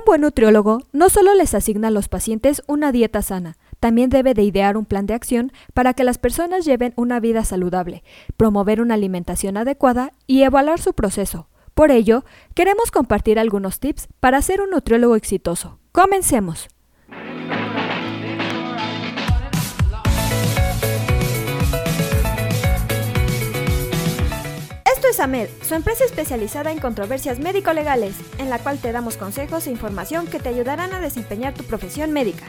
Un buen nutriólogo no solo les asigna a los pacientes una dieta sana, también debe de idear un plan de acción para que las personas lleven una vida saludable, promover una alimentación adecuada y evaluar su proceso. Por ello, queremos compartir algunos tips para ser un nutriólogo exitoso. Comencemos. Esto es AMED, su empresa especializada en controversias médico-legales, en la cual te damos consejos e información que te ayudarán a desempeñar tu profesión médica.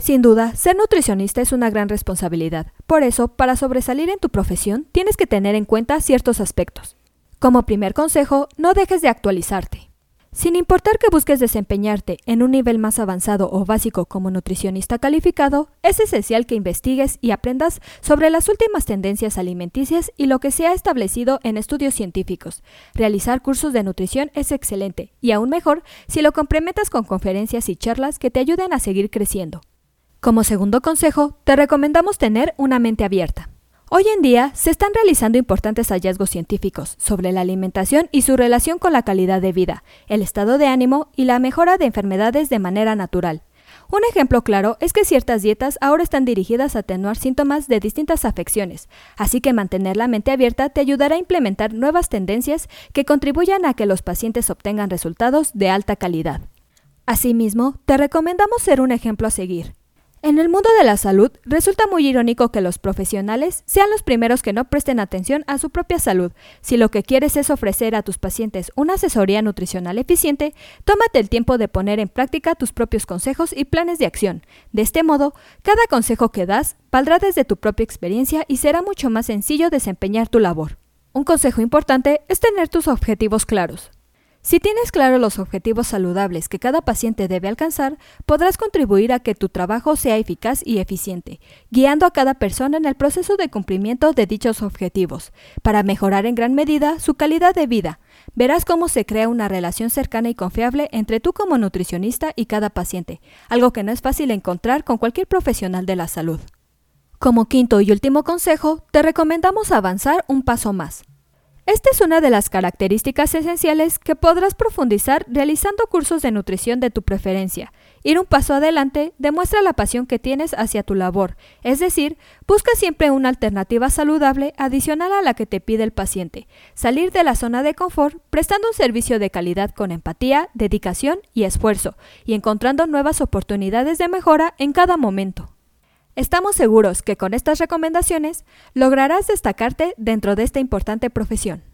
Sin duda, ser nutricionista es una gran responsabilidad. Por eso, para sobresalir en tu profesión, tienes que tener en cuenta ciertos aspectos. Como primer consejo, no dejes de actualizarte. Sin importar que busques desempeñarte en un nivel más avanzado o básico como nutricionista calificado, es esencial que investigues y aprendas sobre las últimas tendencias alimenticias y lo que se ha establecido en estudios científicos. Realizar cursos de nutrición es excelente y aún mejor si lo complementas con conferencias y charlas que te ayuden a seguir creciendo. Como segundo consejo, te recomendamos tener una mente abierta. Hoy en día se están realizando importantes hallazgos científicos sobre la alimentación y su relación con la calidad de vida, el estado de ánimo y la mejora de enfermedades de manera natural. Un ejemplo claro es que ciertas dietas ahora están dirigidas a atenuar síntomas de distintas afecciones, así que mantener la mente abierta te ayudará a implementar nuevas tendencias que contribuyan a que los pacientes obtengan resultados de alta calidad. Asimismo, te recomendamos ser un ejemplo a seguir. En el mundo de la salud, resulta muy irónico que los profesionales sean los primeros que no presten atención a su propia salud. Si lo que quieres es ofrecer a tus pacientes una asesoría nutricional eficiente, tómate el tiempo de poner en práctica tus propios consejos y planes de acción. De este modo, cada consejo que das valdrá desde tu propia experiencia y será mucho más sencillo desempeñar tu labor. Un consejo importante es tener tus objetivos claros. Si tienes claro los objetivos saludables que cada paciente debe alcanzar, podrás contribuir a que tu trabajo sea eficaz y eficiente, guiando a cada persona en el proceso de cumplimiento de dichos objetivos, para mejorar en gran medida su calidad de vida. Verás cómo se crea una relación cercana y confiable entre tú como nutricionista y cada paciente, algo que no es fácil encontrar con cualquier profesional de la salud. Como quinto y último consejo, te recomendamos avanzar un paso más. Esta es una de las características esenciales que podrás profundizar realizando cursos de nutrición de tu preferencia. Ir un paso adelante demuestra la pasión que tienes hacia tu labor, es decir, busca siempre una alternativa saludable adicional a la que te pide el paciente. Salir de la zona de confort prestando un servicio de calidad con empatía, dedicación y esfuerzo, y encontrando nuevas oportunidades de mejora en cada momento. Estamos seguros que con estas recomendaciones lograrás destacarte dentro de esta importante profesión.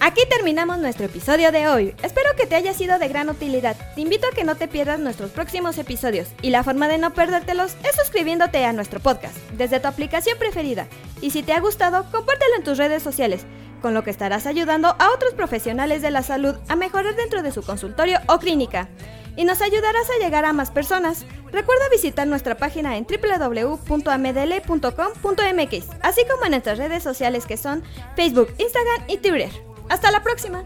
Aquí terminamos nuestro episodio de hoy. Espero que te haya sido de gran utilidad. Te invito a que no te pierdas nuestros próximos episodios y la forma de no perdértelos es suscribiéndote a nuestro podcast desde tu aplicación preferida. Y si te ha gustado, compártelo en tus redes sociales con lo que estarás ayudando a otros profesionales de la salud a mejorar dentro de su consultorio o clínica. Y nos ayudarás a llegar a más personas. Recuerda visitar nuestra página en www.amdl.com.mx, así como en nuestras redes sociales que son Facebook, Instagram y Twitter. Hasta la próxima.